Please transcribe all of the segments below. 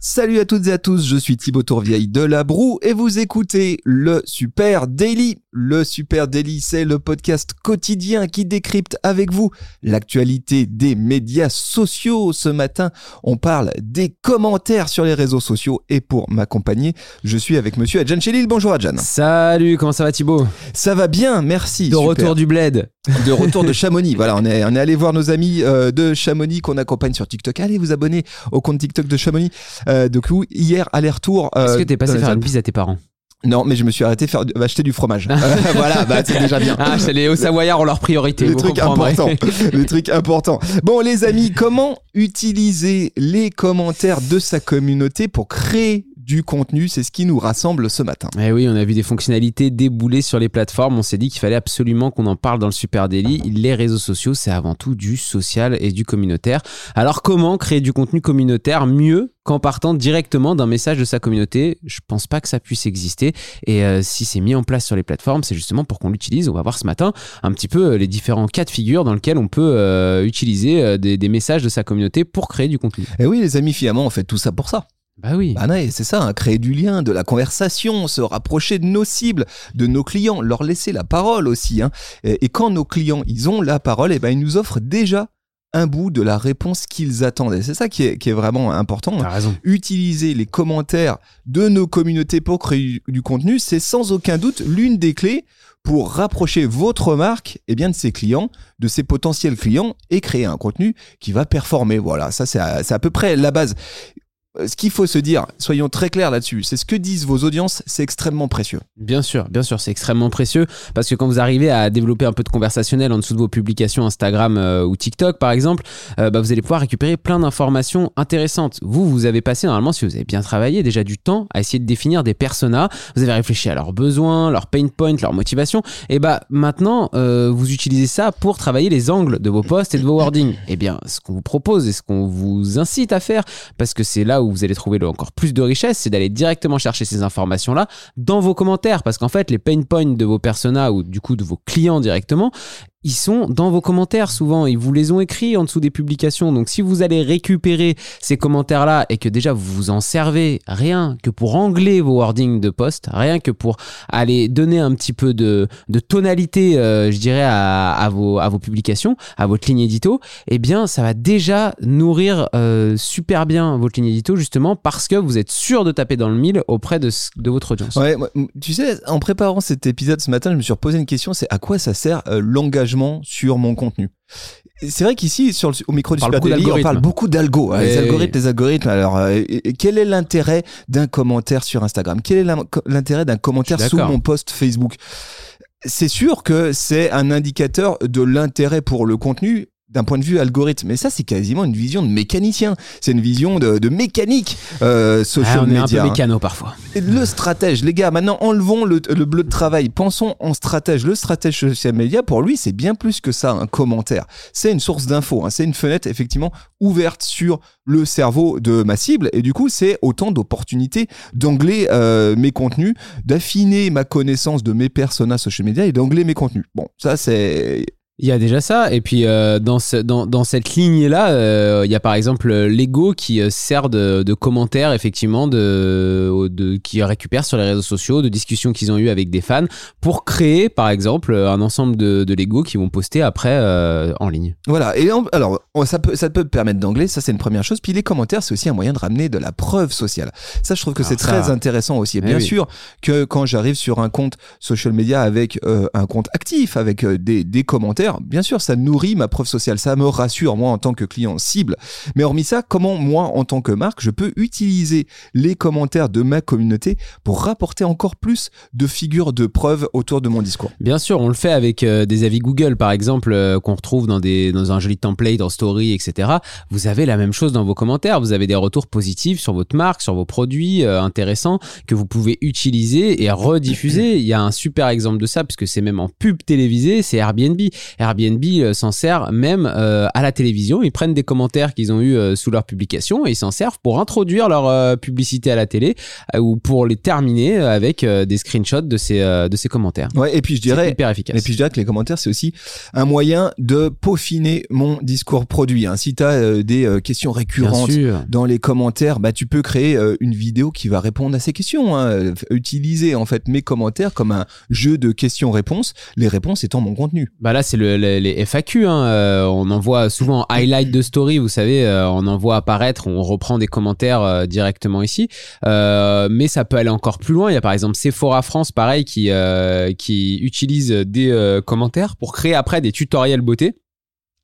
Salut à toutes et à tous, je suis Thibaut Tourvieille de La Broue et vous écoutez le Super Daily. Le Super Daily, c'est le podcast quotidien qui décrypte avec vous l'actualité des médias sociaux. Ce matin, on parle des commentaires sur les réseaux sociaux et pour m'accompagner, je suis avec monsieur Adjan Chelil. Bonjour Adjan. Salut, comment ça va Thibaut? Ça va bien, merci. De super. retour du bled. De retour de Chamonix. Voilà, on est, on est allé voir nos amis euh, de Chamonix qu'on accompagne sur TikTok. Allez vous abonner au compte TikTok de Chamonix. Euh, coup, hier, aller-retour. euh, Est-ce que t'es passé faire une bise à tes parents? Non, mais je me suis arrêté faire acheter du fromage. Euh, voilà, bah c'est déjà bien. Ah, c'est les Hauts-Savoyards ont leur priorité. Les vous trucs importants. les trucs importants. Bon, les amis, comment utiliser les commentaires de sa communauté pour créer du contenu C'est ce qui nous rassemble ce matin. Eh oui, on a vu des fonctionnalités débouler sur les plateformes. On s'est dit qu'il fallait absolument qu'on en parle dans le Super Daily. Les réseaux sociaux, c'est avant tout du social et du communautaire. Alors, comment créer du contenu communautaire mieux qu'en partant directement d'un message de sa communauté? Je pense pas que ça puisse exister. Et euh, si c'est mis en place sur les plateformes, c'est justement pour qu'on l'utilise. On va voir ce matin un petit peu euh, les différents cas de figure dans lesquels on peut euh, utiliser des, des messages de sa communauté pour créer du contenu. Et oui, les amis, finalement, on fait tout ça pour ça. Bah oui. Bah ouais, c'est ça, hein, créer du lien, de la conversation, se rapprocher de nos cibles, de nos clients, leur laisser la parole aussi. hein. Et, et quand nos clients, ils ont la parole, et ben ils nous offrent déjà un bout de la réponse qu'ils attendaient. C'est ça qui est, qui est vraiment important. hein. T'as raison. Utiliser les commentaires de nos communautés pour créer du contenu, c'est sans aucun doute l'une des clés pour rapprocher votre marque et bien de ses clients, de ses potentiels clients et créer un contenu qui va performer. Voilà, ça c'est à, c'est à peu près la base. Euh, Ce qu'il faut se dire, soyons très clairs là-dessus, c'est ce que disent vos audiences, c'est extrêmement précieux. Bien sûr, bien sûr, c'est extrêmement précieux parce que quand vous arrivez à développer un peu de conversationnel en dessous de vos publications Instagram euh, ou TikTok par exemple, euh, bah, vous allez pouvoir récupérer plein d'informations intéressantes. Vous, vous avez passé normalement, si vous avez bien travaillé, déjà du temps à essayer de définir des personas. Vous avez réfléchi à leurs besoins, leurs pain points, leurs motivations. Et bah maintenant, vous utilisez ça pour travailler les angles de vos posts et de vos wordings. Eh bien, ce qu'on vous propose et ce qu'on vous incite à faire, parce que c'est là où vous allez trouver encore plus de richesse, c'est d'aller directement chercher ces informations-là dans vos commentaires. Parce qu'en fait, les pain points de vos personas ou du coup de vos clients directement, ils sont dans vos commentaires souvent. Ils vous les ont écrits en dessous des publications. Donc si vous allez récupérer ces commentaires-là et que déjà vous vous en servez rien que pour angler vos wordings de post, rien que pour aller donner un petit peu de, tonalité, euh, je dirais, à, vos, publications, à votre ligne édito, eh bien ça va déjà nourrir euh, super bien votre ligne édito justement parce que vous êtes sûr de taper dans le mille auprès de, votre audience. Ouais, tu sais, en préparant cet épisode ce matin, je me suis reposé une question, c'est à quoi ça sert euh, l'engagement sur mon contenu C'est vrai qu'ici, sur le, au micro du Super Daily, on parle beaucoup d'algo. hein, les algorithmes, les algorithmes. Alors, euh, quel est l'intérêt d'un commentaire sur Instagram? Quel est l'intérêt d'un commentaire sous mon post Facebook? C'est sûr que c'est un indicateur de l'intérêt pour le contenu d'un point de vue algorithme. Mais ça, c'est quasiment une vision de mécanicien. C'est une vision de, de mécanique euh, Ah, social on est un peu hein. mécano parfois. Et Le stratège, les gars, maintenant enlevons le, le bleu de travail, pensons en stratège. Le stratège social media, pour lui, c'est bien plus que ça, un commentaire. C'est une source d'infos, hein. c'est une fenêtre effectivement ouverte sur le cerveau de ma cible, et du coup, c'est autant d'opportunités d'angler euh, mes contenus, d'affiner ma connaissance de mes personas social media et d'angler mes contenus. Bon, ça c'est... Il y a déjà ça, et puis euh, dans, ce- dans, dans cette lignée-là, euh, il y a par exemple euh, Lego qui sert de, de commentaires, effectivement, de, de, qui récupère sur les réseaux sociaux, de discussions qu'ils ont eues avec des fans, pour créer, par exemple, un ensemble de, de Lego qu'ils vont poster après euh, en ligne. Voilà, et alors ça peut, ça peut permettre d'angler, ça c'est une première chose. Puis les commentaires, c'est aussi un moyen de ramener de la preuve sociale. Ça, je trouve que Alors c'est très intéressant aussi. Et Eh bien oui. sûr que quand j'arrive sur un compte social media avec un compte actif, avec des, des commentaires, bien sûr, ça nourrit ma preuve sociale, ça me rassure moi en tant que client cible. Mais hormis ça, comment moi en tant que marque, je peux utiliser les commentaires de ma communauté pour rapporter encore plus de figures de preuve autour de mon discours? Bien sûr, on le fait avec euh, des avis Google, par exemple, euh, qu'on retrouve dans, des, dans un joli template en story, etc. Vous avez la même chose dans vos commentaires. Vous avez des retours positifs sur votre marque, sur vos produits euh, intéressants que vous pouvez utiliser et rediffuser. Il y a un super exemple de ça, puisque c'est même en pub télévisée, c'est Airbnb. Airbnb euh, s'en sert même euh, à la télévision. Ils prennent des commentaires qu'ils ont eu euh, sous leur publication et ils s'en servent pour introduire leur publicité à la télé ou pour les terminer avec des screenshots de ces de ces commentaires. Ouais, et puis je C'est dirais, hyper efficace. Et puis je dirais que les commentaires, c'est aussi un moyen de peaufiner mon discours produit. hein. Si tu as des euh, questions récurrentes dans les commentaires, bah, tu peux créer euh, une vidéo qui va répondre à ces questions. hein. Utiliser en fait mes commentaires comme un jeu de questions-réponses, les réponses étant mon contenu. Bah là, c'est le, le- les FAQ. Hein. Euh, on en voit souvent en highlight de story, vous savez, euh, on en voit apparaître, on reprend des commentaires euh, directement ici. Mais ça peut aller encore plus loin. Il y a par exemple Sephora France, pareil, qui, qui utilise des commentaires pour créer après des tutoriels beauté.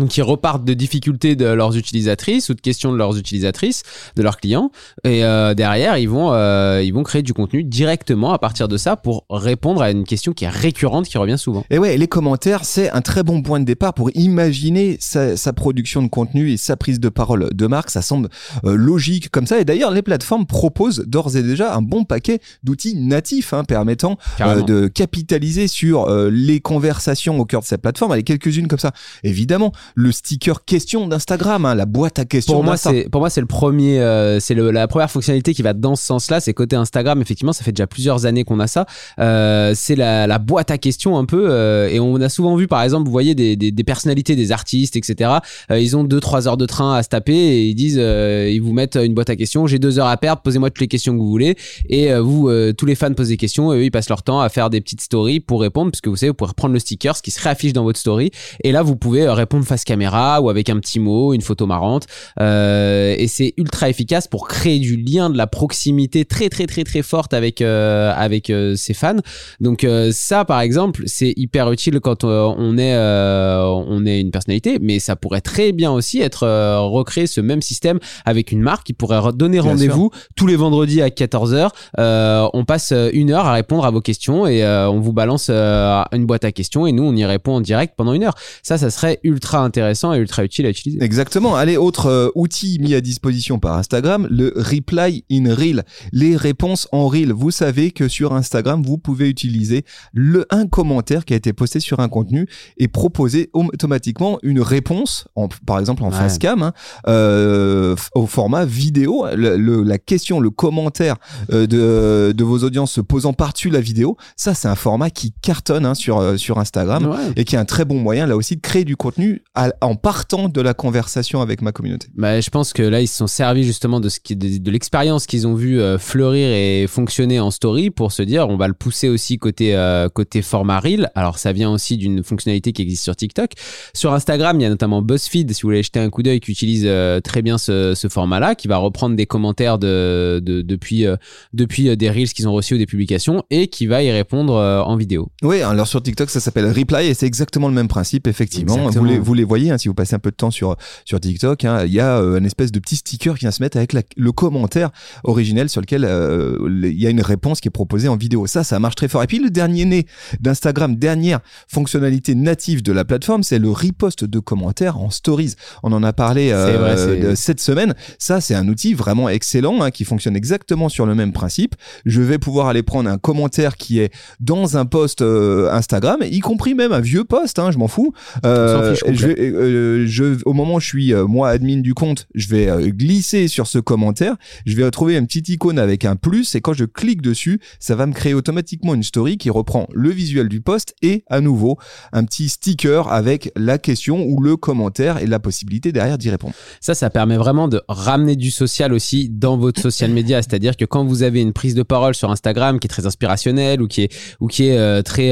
Donc, ils repartent de difficultés de leurs utilisatrices ou de questions de leurs utilisatrices, de leurs clients. Et euh, derrière, ils vont, euh, ils vont créer du contenu directement à partir de ça pour répondre à une question qui est récurrente, qui revient souvent. Et ouais, les commentaires, c'est un très bon point de départ pour imaginer sa, sa production de contenu et sa prise de parole de marque. Ça semble euh, logique comme ça. Et d'ailleurs, les plateformes proposent d'ores et déjà un bon paquet d'outils natifs hein, permettant euh, de capitaliser sur euh, les conversations au cœur de cette plateforme. Allez, quelques-unes comme ça. Évidemment, le sticker question d'Instagram, hein, la boîte à questions pour moi c'est pour moi c'est le premier euh, c'est la première fonctionnalité qui va dans ce sens-là c'est côté Instagram. Effectivement ça fait déjà plusieurs années qu'on a ça. Euh, c'est la, la boîte à questions un peu euh, et on a souvent vu par exemple vous voyez des, des, des personnalités des artistes etc ils ont deux trois heures de train à se taper et ils disent ils vous mettent une boîte à questions j'ai deux heures à perdre posez-moi toutes les questions que vous voulez. Et vous tous les fans posent des questions et eux ils passent leur temps à faire des petites stories pour répondre parce que vous savez vous pouvez reprendre le sticker ce qui se réaffiche dans votre story. Et là vous pouvez répondre face caméra ou avec un petit mot une photo marrante. Euh, et c'est ultra efficace pour créer du lien de la proximité très très très très forte avec euh, avec euh, ses fans. Donc ça par exemple c'est hyper utile quand on est on est une personnalité mais ça pourrait très bien aussi être recréé ce même système avec une marque qui pourrait donner rendez-vous tous les vendredis à 14h euh, on passe une heure à répondre à vos questions et on vous balance une boîte à questions et nous on y répond en direct pendant une heure. Ça ça serait ultra intéressant et ultra utile à utiliser Exactement. Allez, autre euh, outil mis à disposition par Instagram, le reply in reel. Les réponses en reel. Vous savez que sur Instagram, vous pouvez utiliser le un commentaire qui a été posté sur un contenu et proposer automatiquement une réponse, en, par exemple en Ouais. face cam, hein, euh, au format vidéo. Le- le- la question, le commentaire euh, de, de vos audiences se posant par-dessus la vidéo, ça c'est un format qui cartonne hein, sur, sur Instagram Ouais. et qui est un très bon moyen là aussi de créer du contenu à- en partant de la conversation avec ma communauté. Bah, je pense que là, ils se sont servis justement de, ce qui, de, de l'expérience qu'ils ont vu euh, fleurir et fonctionner en story pour se dire on va le pousser aussi côté, euh, côté format reel. Alors, ça vient aussi d'une fonctionnalité qui existe sur TikTok. Sur Instagram, il y a notamment BuzzFeed, si vous voulez jeter un coup d'œil, qui utilise euh, très bien ce, ce format-là, qui va reprendre des commentaires de, de, depuis, depuis des reels qu'ils ont reçus ou des publications et qui va y répondre en vidéo. Oui, alors sur TikTok, ça s'appelle Reply et c'est exactement le même principe, effectivement. Vous Exactement. les, vous les voyez, hein, si vous passez un peu de temps sur, sur TikTok, hein, il y a euh, une espèce de petit sticker qui vient se mettre avec la- le commentaire originel sur lequel euh, il y a une réponse qui est proposée en vidéo. Ça, ça marche très fort. Et puis le dernier né d'Instagram, dernière fonctionnalité native de la plateforme, c'est le repost de commentaires en stories. On en a parlé euh, vrai, de cette semaine. Ça, c'est un outil vraiment excellent hein, qui fonctionne exactement sur le même principe. Je vais pouvoir aller prendre un commentaire qui est dans un post euh, Instagram, y compris même un vieux post, hein, je m'en fous. Euh, je vais, euh, au moment où je suis euh, moi admin du compte, je vais euh, glisser sur ce commentaire, je vais retrouver une petite icône avec un plus et quand je clique dessus, ça va me créer automatiquement une story qui reprend le visuel du post et à nouveau un petit sticker avec la question ou le commentaire et la possibilité derrière d'y répondre. Ça, ça permet vraiment de ramener du social aussi dans votre social media. C'est-à-dire que quand vous avez une prise de parole sur Instagram qui est très inspirationnelle ou qui est, ou qui est très,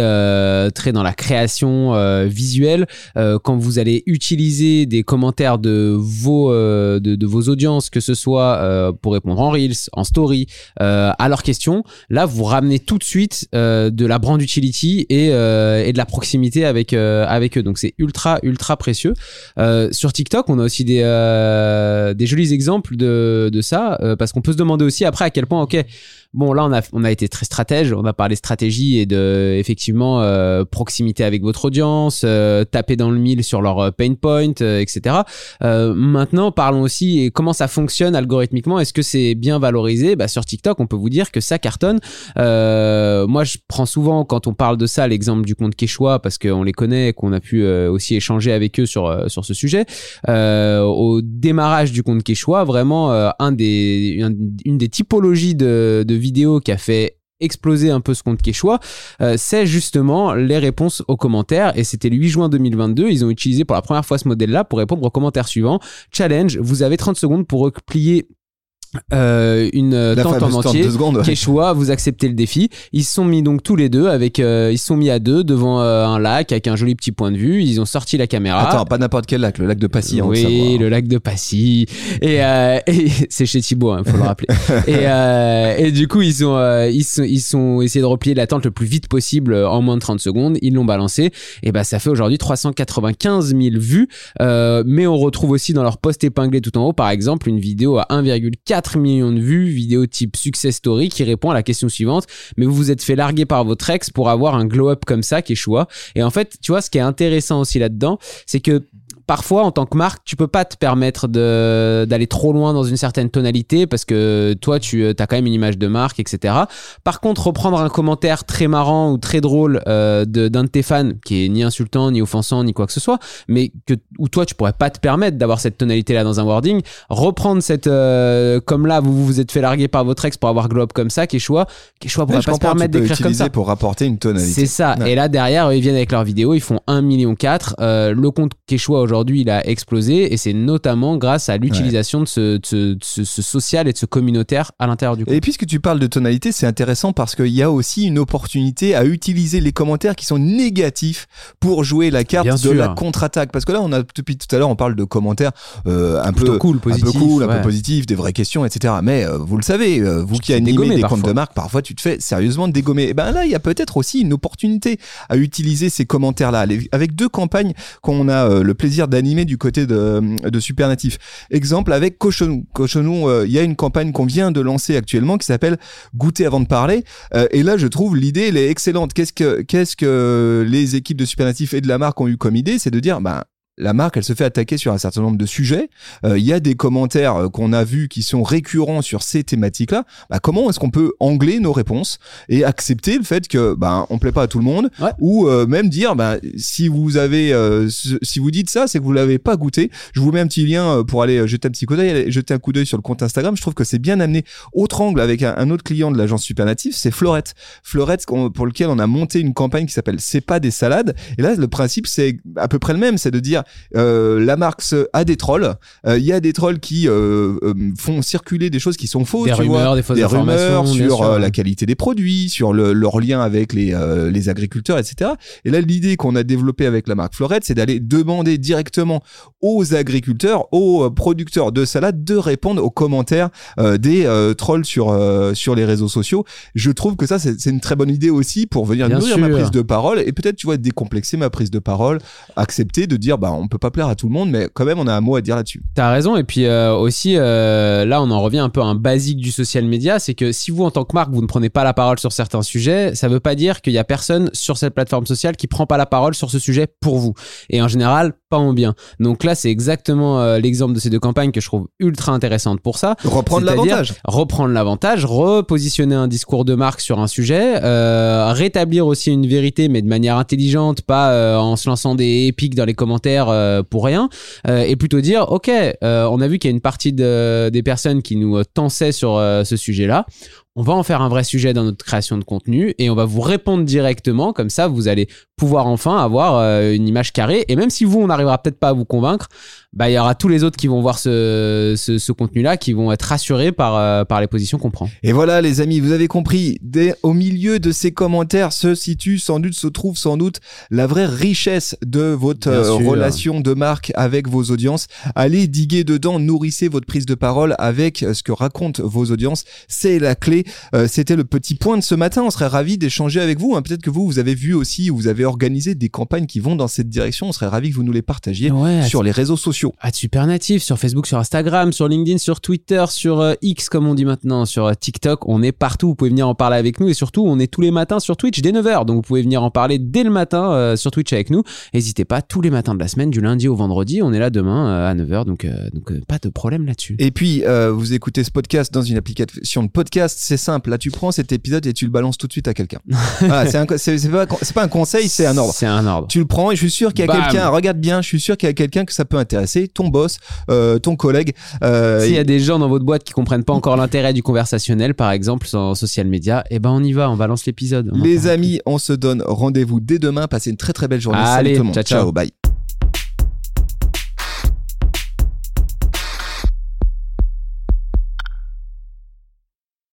très dans la création visuelle, quand vous allez utiliser des commentaires de vos, euh, de, vos audiences, que ce soit euh, pour répondre en Reels, en Story, euh, à leurs questions, là, vous ramenez tout de suite de la brand utility et, de la proximité avec, eux. Donc, c'est ultra, ultra précieux. Sur TikTok, on a aussi des, des jolis exemples de, de ça, parce qu'on peut se demander aussi après à quel point, ok, bon là on a on a été très stratège, on a parlé stratégie et de effectivement euh, proximité avec votre audience, euh, taper dans le mille sur leur euh, pain point, euh, etc. Maintenant parlons aussi et comment ça fonctionne algorithmiquement. Est-ce que c'est bien valorisé? Bah, sur TikTok, on peut vous dire que ça cartonne. Moi je prends souvent quand on parle de ça l'exemple du compte Quechua parce qu'on les connaît, qu'on a pu aussi échanger avec eux sur sur ce sujet. Au démarrage du compte Quechua, vraiment un des un- une des typologies de, de vidéos qui a fait exploser un peu ce compte Quechua, euh, c'est justement les réponses aux commentaires. Et c'était le 8 juin 2022. Ils ont utilisé pour la première fois ce modèle-là pour répondre aux commentaires suivants. Challenge, vous avez 30 secondes pour replier euh, une euh, La tente en entier. de secondes. ouais. Quechua, vous acceptez le défi. Ils se sont mis donc tous les deux avec, euh, ils se sont mis à deux devant euh, un lac avec un joli petit point de vue. Ils ont sorti la caméra. Attends, pas n'importe quel lac, le lac de Passy. hein, oui, le lac de Passy. Et, euh, et c'est chez Thibaut, il faut le rappeler. et, euh, et du coup, ils ont, euh, ils sont, ils sont essayé de replier la tente le plus vite possible en moins de 30 secondes. Ils l'ont balancé. Et ben, ça fait aujourd'hui 395 000 vues. Euh, mais on retrouve aussi dans leur post épinglé tout en haut, par exemple, une vidéo à 1,4 million de vues, vidéo type success story qui répond à la question suivante. Mais vous vous êtes fait larguer par votre ex pour avoir un glow up comme ça choix. Et en fait, tu vois, ce qui est intéressant aussi là-dedans, c'est que parfois en tant que marque tu peux pas te permettre de d'aller trop loin dans une certaine tonalité parce que toi tu as quand même une image de marque etc par contre reprendre un commentaire très marrant ou très drôle euh, d'un de tes fans qui est ni insultant ni offensant ni quoi que ce soit mais que où toi tu pourrais pas te permettre d'avoir cette tonalité là dans un wording reprendre cette euh, comme là vous vous êtes fait larguer par votre ex pour avoir globe comme ça Quechua Quechua pourrait Ouais, pas se permettre d'écrire comme ça pour rapporter une tonalité. c'est ça. Ouais. Et là, derrière, ils viennent avec leurs vidéos, ils font 1,4 million. Euh, le compte Quechua, aujourd'hui, il a explosé. Et c'est notamment grâce à l'utilisation de, ce, de ce- de ce- ce social et de ce communautaire à l'intérieur du compte. Et puisque tu parles de tonalité, c'est intéressant parce qu'il y a aussi une opportunité à utiliser les commentaires qui sont négatifs pour jouer la carte Bien de sûr. la contre-attaque. Parce que là, on a depuis tout à l'heure, on parle de commentaires euh, un peu cool, un peu positif. cool, un peu positif, des vraies questions, etc. Mais euh, vous le savez, euh, vous qui animez des parfois. comptes de marque, parfois tu te fais sérieusement dégommer. Et ben là, il y a peut-être aussi une opportunité à utiliser ces commentaires-là avec deux campagnes qu'on a euh, le plaisir d'animer du côté de, de Supernatif. Exemple avec Cochonou. Cochonou, euh, il y a une campagne qu'on vient de lancer actuellement qui s'appelle Goûter avant de parler. Euh, et là, je trouve l'idée, elle est excellente. Qu'est-ce que, qu'est-ce que les équipes de Supernatif et de la marque ont eu comme idée? C'est de dire, ben, la marque, elle se fait attaquer sur un certain nombre de sujets. Euh, Il y a des commentaires euh, qu'on a vus qui sont récurrents sur ces thématiques-là. Bah, comment est-ce qu'on peut angler nos réponses et accepter le fait que ben on plaît pas à tout le monde Ouais. ou euh, même dire ben si vous avez euh, si vous dites ça c'est que vous l'avez pas goûté. Je vous mets un petit lien euh, pour aller jeter un petit coup d'œil, jeter un coup d'œil sur le compte Instagram. Je trouve que c'est bien amené. Autre angle avec un, un autre client de l'agence Supernatif, c'est Florette. Florette pour lequel on a monté une campagne qui s'appelle C'est pas des salades. Et là le principe c'est à peu près le même, c'est de dire euh, la marque se- a des trolls. Euh, Il y a des trolls qui euh, euh, font circuler des choses qui sont fausses. Des tu vois rumeurs, des fausses des informations. rumeurs sur sûr. euh, la qualité des produits, sur le, leur lien avec les, euh, les agriculteurs, etc. Et là, l'idée qu'on a développée avec la marque Florette, c'est d'aller demander directement aux agriculteurs, aux euh, producteurs de salade, de répondre aux commentaires euh, des euh, trolls sur, euh, sur les réseaux sociaux. Je trouve que ça, c'est une très bonne idée aussi pour venir Bien nourrir ma prise de parole et peut-être, tu vois, décomplexer ma prise de parole, accepter de dire, bah, on peut pas plaire à tout le monde, mais quand même, on a un mot à dire là-dessus. T'as raison. Et puis euh, aussi, euh, là, on en revient un peu à un basique du social media, c'est que si vous, en tant que marque, vous ne prenez pas la parole sur certains sujets, ça veut pas dire qu'il y a personne sur cette plateforme sociale qui prend pas la parole sur ce sujet pour vous. Et en général, pas en bien. Donc là, c'est exactement euh, l'exemple de ces deux campagnes que je trouve ultra intéressante pour ça. Reprendre l'avantage. reprendre l'avantage, repositionner un discours de marque sur un sujet, rétablir aussi une vérité mais de manière intelligente, pas en se lançant des épiques dans les commentaires euh, pour rien, euh, et plutôt dire ok, euh, on a vu qu'il y a une partie de- des personnes qui nous tensaient sur ce sujet-là. On va en faire un vrai sujet dans notre création de contenu et on va vous répondre directement. Comme ça, vous allez pouvoir enfin avoir euh, une image carrée. Et même si vous, on n'arrivera peut-être pas à vous convaincre, bah, il y aura tous les autres qui vont voir ce, ce, ce contenu-là, qui vont être rassurés par, euh, par les positions qu'on prend. Et voilà, les amis, vous avez compris. Dès, au milieu de ces commentaires se situe sans doute, se trouve sans doute la vraie richesse de votre euh, relation de marque avec vos audiences. Allez diguer dedans, nourrissez votre prise de parole avec ce que racontent vos audiences. C'est la clé. Euh, C'était le petit point de ce matin. On serait ravis d'échanger avec vous. hein. Peut-être que vous, vous avez vu aussi, ou vous avez organisé des campagnes qui vont dans cette direction. On serait ravis que vous nous les partagiez Ouais, sur les réseaux sociaux. à Super Natif, sur Facebook, sur Instagram, sur LinkedIn, sur Twitter, sur euh, X comme on dit maintenant, sur euh, TikTok, on est partout. Vous pouvez venir en parler avec nous et surtout, on est tous les matins sur Twitch dès 9h. Donc vous pouvez venir en parler dès le matin sur Twitch avec nous. N'hésitez pas, tous les matins de la semaine, du lundi au vendredi, on est là demain à 9h. Donc, donc pas de problème là-dessus. Et puis, vous écoutez ce podcast dans une application de podcast, c'est simple. Là, tu prends cet épisode et tu le balances tout de suite à quelqu'un. Voilà, c'est pas, un conseil, c'est un ordre. C'est un ordre. Tu le prends et je suis sûr qu'il y a quelqu'un, regarde bien, je suis sûr qu'il y a quelqu'un que ça peut intéresser, ton boss, euh, ton collègue. euh, S'il y a des gens dans votre boîte qui comprennent pas encore l'intérêt du conversationnel, par exemple, en social media, eh ben on y va, on balance l'épisode. Les amis, on se donne rendez-vous dès demain. Passez une très très belle journée. Allez, Salut tout le monde. ciao, ciao. bye.